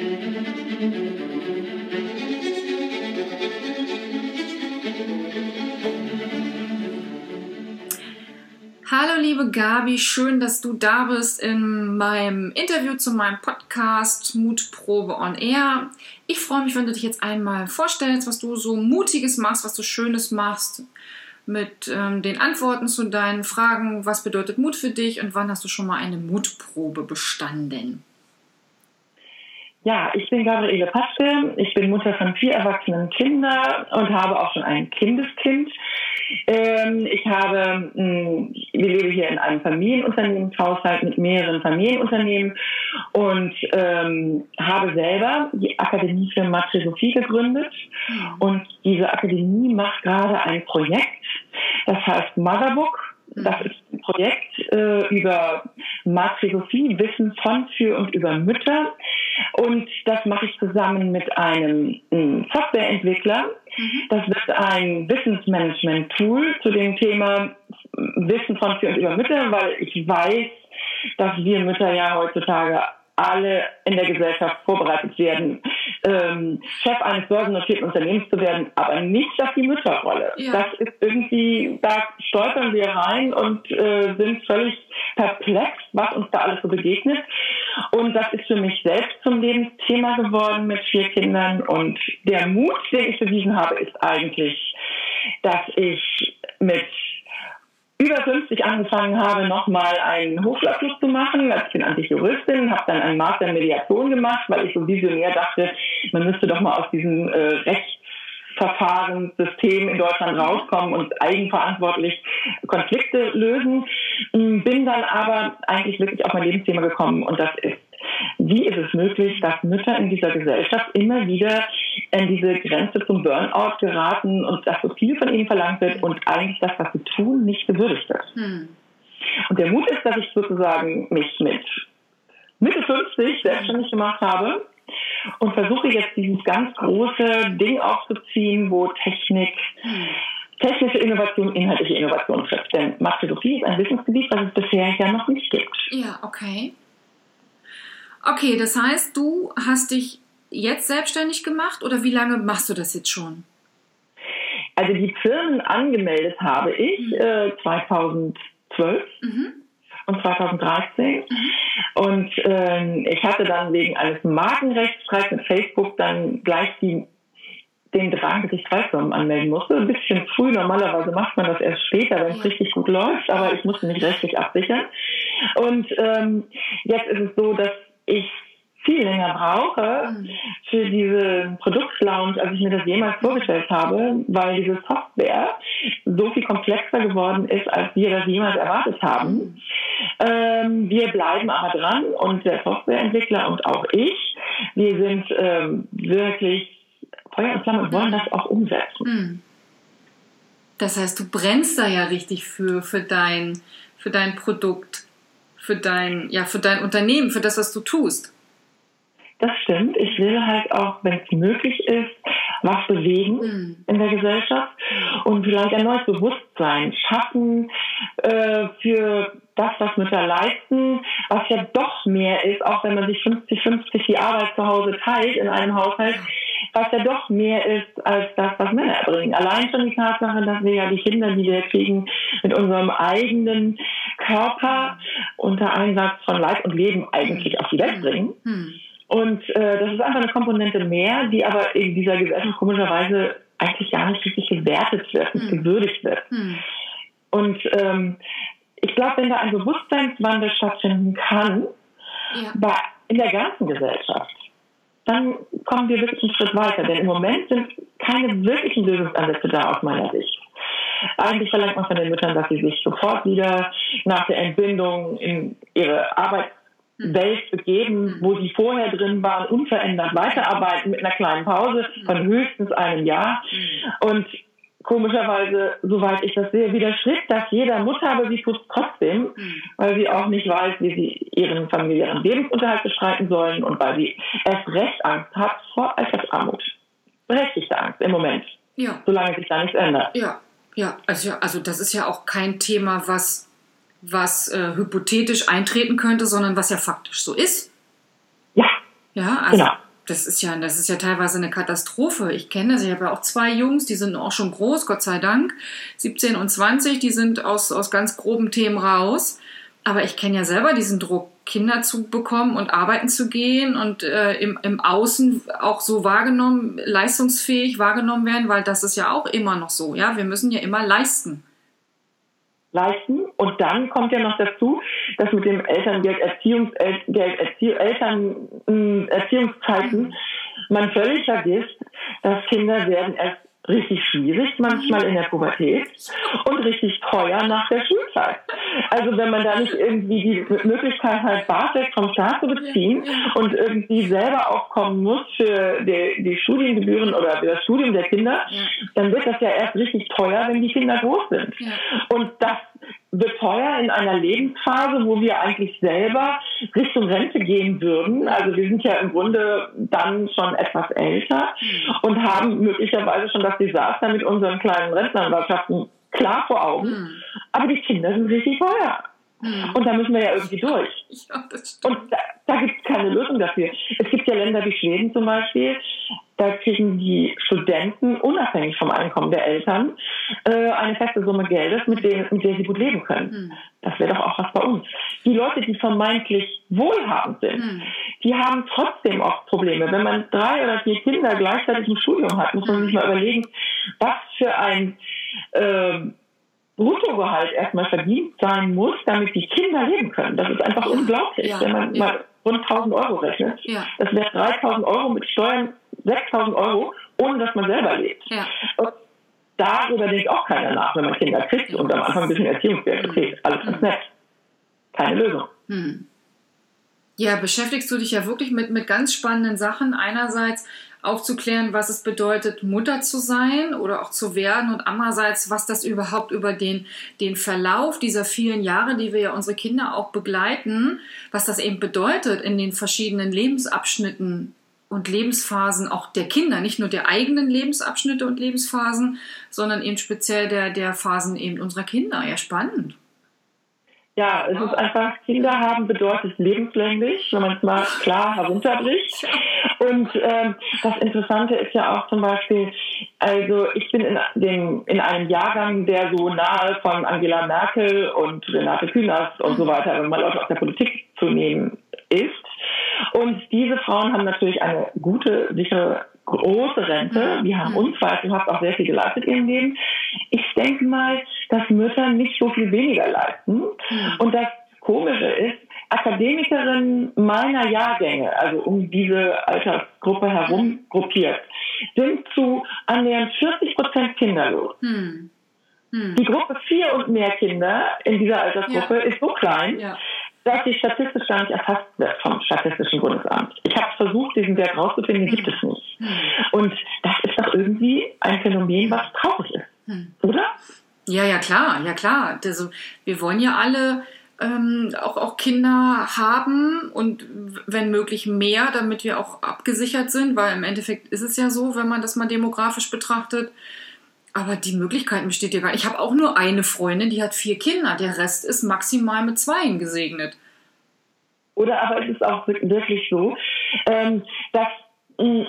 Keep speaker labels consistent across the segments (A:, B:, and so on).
A: Hallo liebe Gabi, schön, dass du da bist in meinem Interview zu meinem Podcast Mutprobe on Air. Ich freue mich, wenn du dich jetzt einmal vorstellst, was du so Mutiges machst, was du Schönes machst, mit ähm, den Antworten zu deinen Fragen, was bedeutet Mut für dich und wann hast du schon mal eine Mutprobe bestanden?
B: Ja, ich bin Gabriele Paschke. Ich bin Mutter von vier erwachsenen Kindern und habe auch schon ein Kindeskind. Ähm, ich habe, mh, hm, wir leben hier in einem Familienunternehmenshaushalt mit mehreren Familienunternehmen und ähm, habe selber die Akademie für Matrisophie gegründet. Mhm. Und diese Akademie macht gerade ein Projekt, das heißt Motherbook. Das ist ein Projekt äh, über Matrisophie, Wissen von, für und über Mütter. Und das mache ich zusammen mit einem ähm, Softwareentwickler. Mhm. Das wird ein Wissensmanagement-Tool zu dem Thema Wissen von, für und über Mütter, weil ich weiß, dass wir Mütter ja heutzutage alle in der Gesellschaft vorbereitet werden, ähm, Chef eines börsennotierten Unternehmens zu werden, aber nicht auf die Mütterrolle. Ja. Das ist irgendwie, da stolpern wir rein und äh, sind völlig perplex, was uns da alles so begegnet. Und das ist für mich selbst zum Lebensthema geworden mit vier Kindern. Und der Mut, den ich bewiesen habe, ist eigentlich, dass ich mit über 50 angefangen habe, nochmal einen Hochschulabschluss zu machen. Also ich bin eigentlich Juristin, habe dann einen Master in Mediation gemacht, weil ich so visionär dachte, man müsste doch mal aus diesem äh, Rechtsverfahrenssystem in Deutschland rauskommen und eigenverantwortlich Konflikte lösen. Bin dann aber eigentlich wirklich auf mein Lebensthema gekommen und das ist wie ist es möglich, dass Mütter in dieser Gesellschaft immer wieder an diese Grenze zum Burnout geraten und dass so viel von ihnen verlangt wird und eigentlich das, was sie tun, nicht gewürdigt wird? Hm. Und der Mut ist, dass ich sozusagen mich mit Mitte 50 selbstständig gemacht habe und versuche jetzt dieses ganz große Ding aufzuziehen, wo Technik, hm. Technische Innovation, inhaltliche Innovation trifft. Denn Masterophie ist ein Wissensgebiet, das es bisher ja noch nicht gibt.
A: Ja, okay. Okay, das heißt, du hast dich jetzt selbstständig gemacht oder wie lange machst du das jetzt schon?
B: Also die Firmen angemeldet habe ich mhm. äh, 2012 mhm. und 2013. Mhm. Und äh, ich hatte dann wegen eines Markenrechtsstreits mit Facebook dann gleich die, den Drang, dass ich drei Firmen anmelden musste. Ein bisschen früh, normalerweise macht man das erst später, wenn es richtig gut läuft, aber ich musste mich rechtlich absichern. Und ähm, jetzt ist es so, dass ich viel länger brauche für diese Produktlaunch, als ich mir das jemals vorgestellt habe, weil diese Software so viel komplexer geworden ist, als wir das jemals erwartet haben. Ähm, wir bleiben aber dran und der Softwareentwickler und auch ich, wir sind ähm, wirklich Feuer und Flamme wollen das auch umsetzen. Mhm.
A: Das heißt, du brennst da ja richtig für, für dein, für dein Produkt für dein, ja, für dein Unternehmen, für das, was du tust.
B: Das stimmt. Ich will halt auch, wenn es möglich ist, was bewegen mhm. in der Gesellschaft und vielleicht ein neues Bewusstsein schaffen äh, für das, was Mütter leisten, was ja doch mehr ist, auch wenn man sich 50-50 die Arbeit zu Hause teilt in einem Haushalt, was ja doch mehr ist als das, was Männer erbringen. Allein schon die Tatsache, dass wir ja die Kinder, die wir kriegen, mit unserem eigenen Körper unter Einsatz von Leib und Leben eigentlich auf die Welt bringen. Hm. Und äh, das ist einfach eine Komponente mehr, die aber in dieser Gesellschaft komischerweise eigentlich gar nicht richtig gewertet wird, nicht hm. gewürdigt wird. Hm. Und ähm, ich glaube, wenn da ein Bewusstseinswandel stattfinden kann, ja. in der ganzen Gesellschaft, dann kommen wir wirklich einen Schritt weiter. Denn im Moment sind keine wirklichen Lösungsansätze da aus meiner Sicht. Eigentlich verlangt man von den Müttern, dass sie sich sofort wieder nach der Entbindung in ihre Arbeitswelt begeben, wo sie vorher drin waren, unverändert weiterarbeiten mit einer kleinen Pause von höchstens einem Jahr. Und komischerweise, soweit ich das sehe, widerstrebt das jeder Mutter, aber sie tut es trotzdem, mhm. weil sie auch nicht weiß, wie sie ihren familiären Lebensunterhalt bestreiten sollen und weil sie erst recht Angst hat vor Altersarmut. Berechtigte Angst im Moment. Ja. Solange sich da nichts ändert.
A: Ja, ja, also, also das ist ja auch kein Thema, was, was äh, hypothetisch eintreten könnte, sondern was ja faktisch so ist.
B: Ja.
A: Ja, also, genau. Das ist ja, das ist ja teilweise eine Katastrophe. Ich kenne das, ich habe ja auch zwei Jungs, die sind auch schon groß, Gott sei Dank, 17 und 20, die sind aus, aus ganz groben Themen raus. Aber ich kenne ja selber diesen Druck, Kinder zu bekommen und arbeiten zu gehen und äh, im, im Außen auch so wahrgenommen, leistungsfähig wahrgenommen werden, weil das ist ja auch immer noch so. Ja, wir müssen ja immer leisten.
B: Leisten. Und dann kommt ja noch dazu, dass mit dem Elterngeld, Erziehungsgeld, Erzie Eltern, äh, Erziehungszeiten man völlig vergisst, dass Kinder werden erst richtig schwierig manchmal in der Pubertät und richtig teuer nach der Schulzeit. Also wenn man da nicht irgendwie die Möglichkeit hat, BAföG vom Staat zu beziehen und irgendwie selber aufkommen muss für die, die Studiengebühren oder für das Studium der Kinder, dann wird das ja erst richtig teuer, wenn die Kinder groß sind. Und das wird teuer in einer Lebensphase, wo wir eigentlich selber Richtung Rente gehen würden. Also wir sind ja im Grunde dann schon etwas älter und haben möglicherweise schon das Desaster mit unseren kleinen Rentnerwirtschaften klar vor Augen. Mhm. Aber die Kinder sind richtig teuer. Mhm. Und da müssen wir ja irgendwie durch. Ja, und da, da gibt es keine Lösung dafür. Es gibt ja Länder wie Schweden zum Beispiel, da kriegen die Studenten unabhängig vom Einkommen der Eltern äh, eine feste Summe Geldes, mit, dem, mit der sie gut leben können. Mhm. Das wäre doch auch was bei uns. Die Leute, die vermeintlich wohlhabend sind, mhm. die haben trotzdem oft Probleme. Wenn man drei oder vier Kinder gleichzeitig im Studium hat, muss man sich mal überlegen, was für ein äh, Bruttogehalt erstmal verdient sein muss, damit die Kinder leben können. Das ist einfach unglaublich, ja, wenn man ja. mal rund 1000 Euro rechnet. Ja. Das wäre 3000 Euro mit Steuern 6000 Euro, ohne dass man selber lebt. Und darüber denkt auch keiner nach, wenn man Kinder kriegt und am Anfang ein bisschen Erziehungsgeld kriegt. Alles ganz nett. Keine Lösung. Hm.
A: Ja, beschäftigst du dich ja wirklich mit, mit ganz spannenden Sachen. Einerseits aufzuklären, was es bedeutet, Mutter zu sein oder auch zu werden und andererseits, was das überhaupt über den, den Verlauf dieser vielen Jahre, die wir ja unsere Kinder auch begleiten, was das eben bedeutet in den verschiedenen Lebensabschnitten und Lebensphasen auch der Kinder, nicht nur der eigenen Lebensabschnitte und Lebensphasen, sondern eben speziell der, der Phasen eben unserer Kinder. Ja, spannend.
B: Ja, es ist einfach, Kinder haben bedeutet lebenslänglich, wenn man es mal klar herunterbricht. Und ähm, das Interessante ist ja auch zum Beispiel, also ich bin in, dem, in einem Jahrgang, der so nahe von Angela Merkel und Renate Künast und so weiter, wenn man Leute aus der Politik zu nehmen ist. Und diese Frauen haben natürlich eine gute, sichere große Rente. Die haben unzweifelhaft auch sehr viel geleistet in ihrem Leben. Ich denke mal, dass Mütter nicht so viel weniger leisten. Und das Komische ist, Akademikerinnen meiner Jahrgänge, also um diese Altersgruppe herum gruppiert, sind zu annähernd 40 Prozent kinderlos. Hm. Hm. Die Gruppe vier und mehr Kinder in dieser Altersgruppe ja. ist so klein, ja dass die statistisch gar nicht erfasst wird vom Statistischen Bundesamt. Ich habe versucht, diesen Wert rauszufinden, den gibt es nicht. Und das ist doch irgendwie ein Phänomen, was traurig ist. Hm. Oder?
A: Ja, ja, klar, ja, klar. Also, wir wollen ja alle ähm, auch, auch Kinder haben und wenn möglich mehr, damit wir auch abgesichert sind, weil im Endeffekt ist es ja so, wenn man das mal demografisch betrachtet, aber die Möglichkeit besteht ja gar nicht. Ich habe auch nur eine Freundin, die hat vier Kinder. Der Rest ist maximal mit zweien gesegnet.
B: Oder aber es ist auch wirklich so, ähm, dass mm,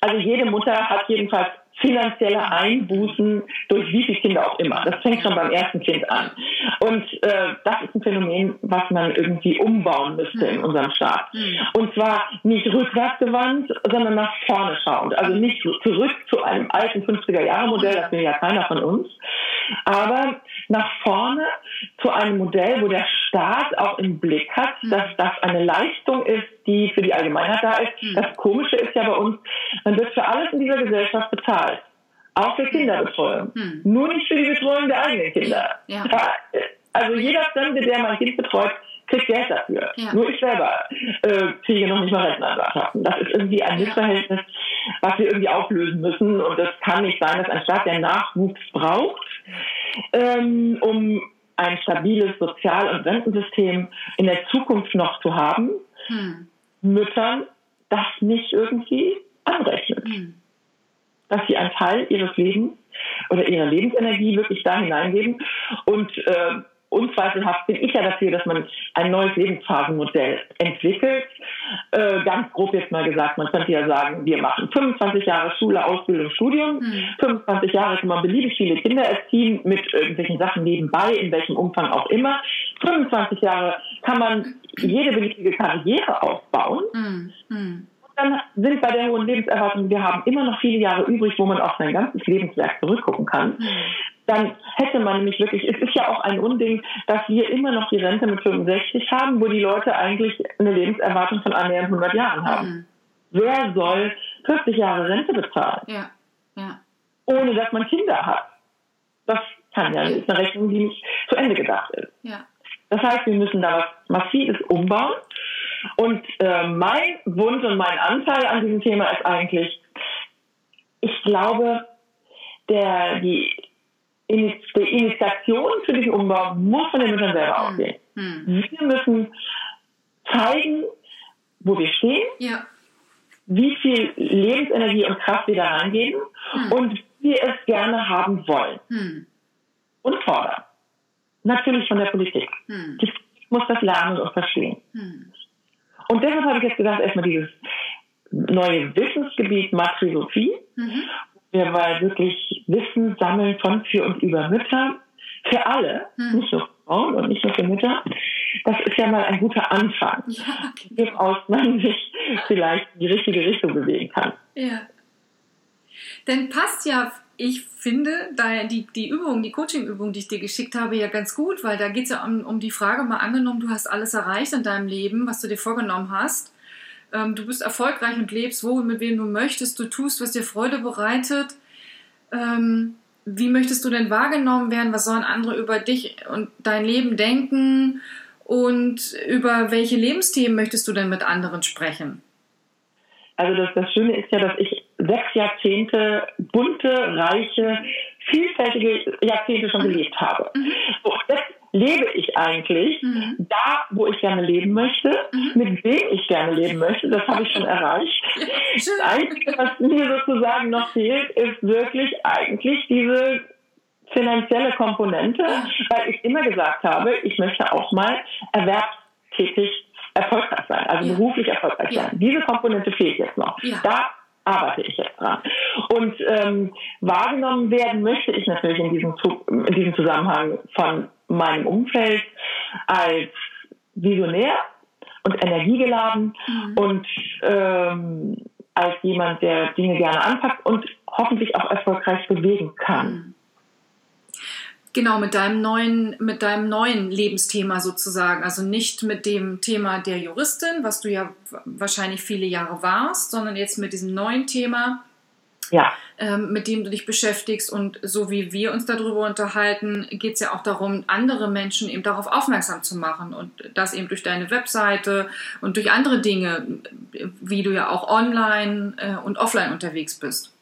B: also jede Mutter hat jedenfalls finanzielle Einbußen durch wie viele Kinder auch immer. Das fängt schon beim ersten Kind an. Und äh, das ist ein Phänomen, was man irgendwie umbauen müsste in unserem Staat. Und zwar nicht rückwärtsgewandt, sondern nach vorne schauend. Also nicht zurück zu einem alten 50er-Jahre-Modell, das will ja keiner von uns, aber nach vorne zu einem Modell, wo der Staat auch im Blick hat, dass das eine Leistung ist, die für die Allgemeinheit da ist. Mhm. Das Komische ist ja bei uns, man wird für alles in dieser Gesellschaft bezahlt. Auch für Kinderbetreuung. Mhm. Nur nicht für die Betreuung der eigenen Kinder. Ja. Also jeder Fremde, der mein Kind betreut, kriegt Geld dafür. Ja. Nur ich selber äh, kriege noch nicht mal Rentenantragschaften. Das ist irgendwie ein Missverhältnis, was wir irgendwie auflösen müssen. Und es kann nicht sein, dass ein Staat, der Nachwuchs braucht, ähm, um ein stabiles Sozial- und Rentensystem in der Zukunft noch zu haben, hm. Müttern das nicht irgendwie anrechnet. Hm. Dass sie einen Teil ihres Lebens oder ihrer Lebensenergie wirklich da hineingeben. Und äh, unzweifelhaft bin ich ja dafür, dass man ein neues Lebensphasenmodell entwickelt, äh, ganz grob jetzt mal gesagt, man könnte ja sagen, wir machen 25 Jahre Schule, Ausbildung, Studium, mhm. 25 Jahre kann man beliebig viele Kinder erziehen mit irgendwelchen Sachen nebenbei, in welchem Umfang auch immer. 25 Jahre kann man jede beliebige Karriere aufbauen. Mhm. Dann sind bei der hohen Lebenserwartung, wir haben immer noch viele Jahre übrig, wo man auf sein ganzes Lebenswerk zurückgucken kann. Dann hätte man nämlich wirklich, es ist ja auch ein Unding, dass wir immer noch die Rente mit 65 haben, wo die Leute eigentlich eine Lebenserwartung von annähernd 100 Jahren haben. Mhm. Wer soll 40 Jahre Rente bezahlen? Ja. Ja. Ohne dass man Kinder hat. Das kann ja, das ist eine Rechnung, die nicht zu Ende gedacht ist. Ja. Das heißt, wir müssen da was Massives umbauen. Und äh, mein Wunsch und mein Anteil an diesem Thema ist eigentlich, ich glaube, der, die die Initiation für diesen Umbau muss von den Müttern selber hm. ausgehen. Hm. Wir müssen zeigen, wo wir stehen, ja. wie viel Lebensenergie und Kraft wir da reingeben hm. und wie wir es gerne haben wollen. Hm. Und fordern. Natürlich von der Politik. Hm. Die muss das lernen und verstehen. Hm. Und deshalb habe ich jetzt gedacht, erstmal dieses neue Wissensgebiet Matrisophie. Mhm wir wollen wirklich Wissen sammeln von, für und über Mütter. Für alle, hm. nicht nur für Frauen und nicht nur für Mütter. Das ist ja mal ein guter Anfang, ja, okay. aus man sich vielleicht in die richtige Richtung bewegen kann.
A: Ja. Denn passt ja, ich finde, die, die Übung, die Coaching-Übung, die ich dir geschickt habe, ja ganz gut, weil da geht es ja um, um die Frage, mal angenommen, du hast alles erreicht in deinem Leben, was du dir vorgenommen hast ähm, du bist erfolgreich und lebst, wo und mit wem du möchtest, du tust, was dir Freude bereitet. Ähm, wie möchtest du denn wahrgenommen werden? Was sollen andere über dich und dein Leben denken? Und über welche Lebensthemen möchtest du denn mit anderen sprechen?
B: Also das, das Schöne ist ja, dass ich sechs Jahrzehnte bunte, reiche, vielfältige Jahrzehnte schon gelebt habe. Mhm. So, jetzt lebe ich eigentlich mhm. da, wo ich gerne leben möchte, mhm. mit wem ich gerne leben möchte. Das habe ich schon erreicht. das Einzige, was mir sozusagen noch fehlt, ist wirklich eigentlich diese finanzielle Komponente, weil ich immer gesagt habe, ich möchte auch mal erwerbstätig erfolgreich sein, also ja. beruflich erfolgreich ja. sein. Diese Komponente fehlt jetzt noch. Ja. Da arbeite ich jetzt dran. Und ähm, wahrgenommen werden möchte ich natürlich in diesem, in diesem Zusammenhang von meinem Umfeld als Visionär und energiegeladen mhm. und ähm, als jemand, der Dinge gerne anpackt und hoffentlich auch erfolgreich bewegen kann. Mhm.
A: Genau, mit deinem neuen, mit deinem neuen Lebensthema sozusagen. Also nicht mit dem Thema der Juristin, was du ja wahrscheinlich viele Jahre warst, sondern jetzt mit diesem neuen Thema, ja. ähm, mit dem du dich beschäftigst. Und so wie wir uns darüber unterhalten, geht es ja auch darum, andere Menschen eben darauf aufmerksam zu machen. Und das eben durch deine Webseite und durch andere Dinge, wie du ja auch online äh, und offline unterwegs bist.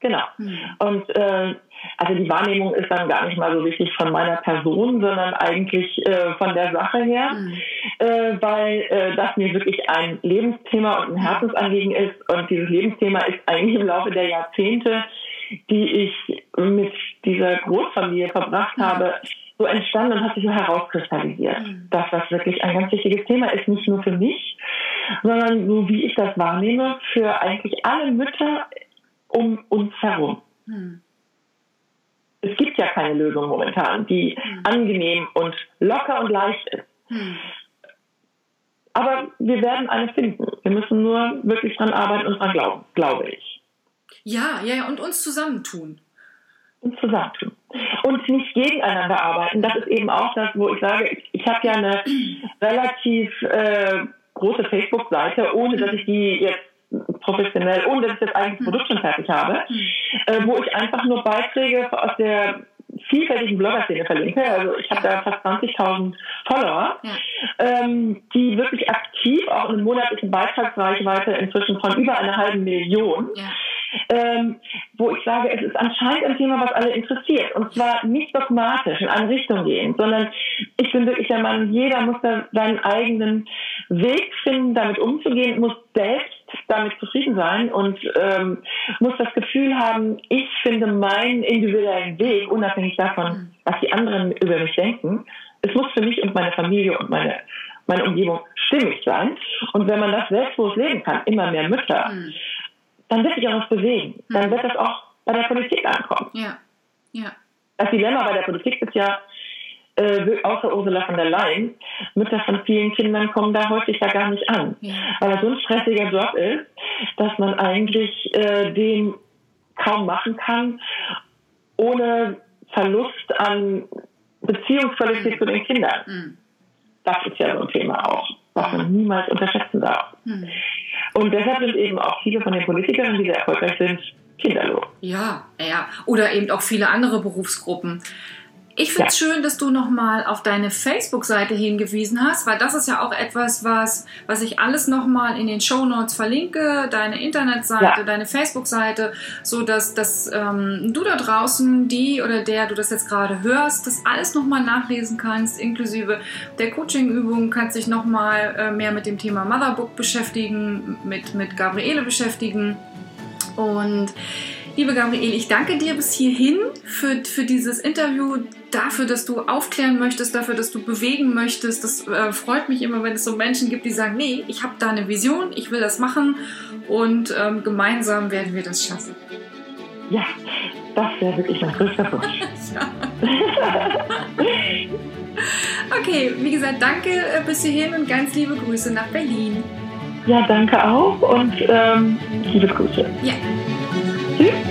B: Genau. Hm. Und äh, also die Wahrnehmung ist dann gar nicht mal so wichtig von meiner Person, sondern eigentlich äh, von der Sache her, mhm. äh, weil äh, das mir wirklich ein Lebensthema und ein Herzensanliegen ist. Und dieses Lebensthema ist eigentlich im Laufe der Jahrzehnte, die ich mit dieser Großfamilie verbracht mhm. habe, so entstanden und hat sich so herauskristallisiert, mhm. dass das wirklich ein ganz wichtiges Thema ist, nicht nur für mich, sondern so wie ich das wahrnehme, für eigentlich alle Mütter um uns herum. Mhm es gibt ja keine Lösung momentan, die hm. angenehm und locker und leicht ist. Hm. Aber wir werden eine finden. Wir müssen nur wirklich dran arbeiten und dran glauben, glaube ich.
A: Ja, ja, und uns zusammentun.
B: Und zusammentun. Und nicht gegeneinander arbeiten. Das ist eben auch das, wo ich sage, ich, ich habe ja eine relativ äh, große Facebook-Seite, ohne dass ich die jetzt professionell, ohne dass ich das eigene Produkt schon fertig habe, äh, wo ich einfach nur Beiträge aus der vielfältigen Blogger-Szene verlinke. Also ich habe da fast 20.000 Follower, ja. ähm, die wirklich aktiv auch in monatlichen Beitragsreichweite inzwischen von über einer halben Million ja ähm, wo ich sage, es ist anscheinend ein Thema, was alle interessiert. Und zwar nicht dogmatisch in eine Richtung gehen, sondern ich bin wirklich der Mann, jeder muss da seinen eigenen Weg finden, damit umzugehen, muss selbst damit zufrieden sein und ähm, muss das Gefühl haben, ich finde meinen individuellen Weg, unabhängig davon, was die anderen über mich denken. Es muss für mich und meine Familie und meine meine Umgebung stimmig sein. Und wenn man das selbstbewusst leben kann, immer mehr Mütter, mhm. Dann wird sich auch was bewegen. Dann hm. wird das auch bei der Politik ankommen.
A: Ja. Ja.
B: Das Dilemma bei der Politik ist ja, äh, außer Ursula von der Leyen, Mütter von vielen Kindern kommen da häufig ja gar nicht an. Ja. Weil das so ein stressiger Job ist, dass man eigentlich äh, den kaum machen kann, ohne Verlust an Beziehungsqualität mhm. zu den Kindern. Mhm. Das ist ja so ein Thema auch, was man niemals unterschätzen darf. Mhm. Und deshalb sind eben auch viele von den Politikern, die sehr erfolgreich sind, kinderlos.
A: Ja, ja. Oder eben auch viele andere Berufsgruppen. Ich finde es ja. schön, dass du nochmal auf deine Facebook-Seite hingewiesen hast, weil das ist ja auch etwas, was, was ich alles nochmal in den Show Notes verlinke, deine Internetseite, ja. deine Facebook-Seite, so dass, dass ähm, du da draußen, die oder der du das jetzt gerade hörst, das alles nochmal nachlesen kannst, inklusive der Coaching-Übung, kannst dich nochmal äh, mehr mit dem Thema Motherbook beschäftigen, mit, mit Gabriele beschäftigen und Liebe Gabriele, ich danke dir bis hierhin für, für dieses Interview, dafür, dass du aufklären möchtest, dafür, dass du bewegen möchtest. Das äh, freut mich immer, wenn es so Menschen gibt, die sagen, nee, ich habe da eine Vision, ich will das machen und ähm, gemeinsam werden wir das schaffen.
B: Ja, das wäre wirklich mein größter Wunsch.
A: okay, wie gesagt, danke äh, bis hierhin und ganz liebe Grüße nach Berlin.
B: Ja, danke auch und ähm, liebe Grüße.
A: Ja.
B: Hmm?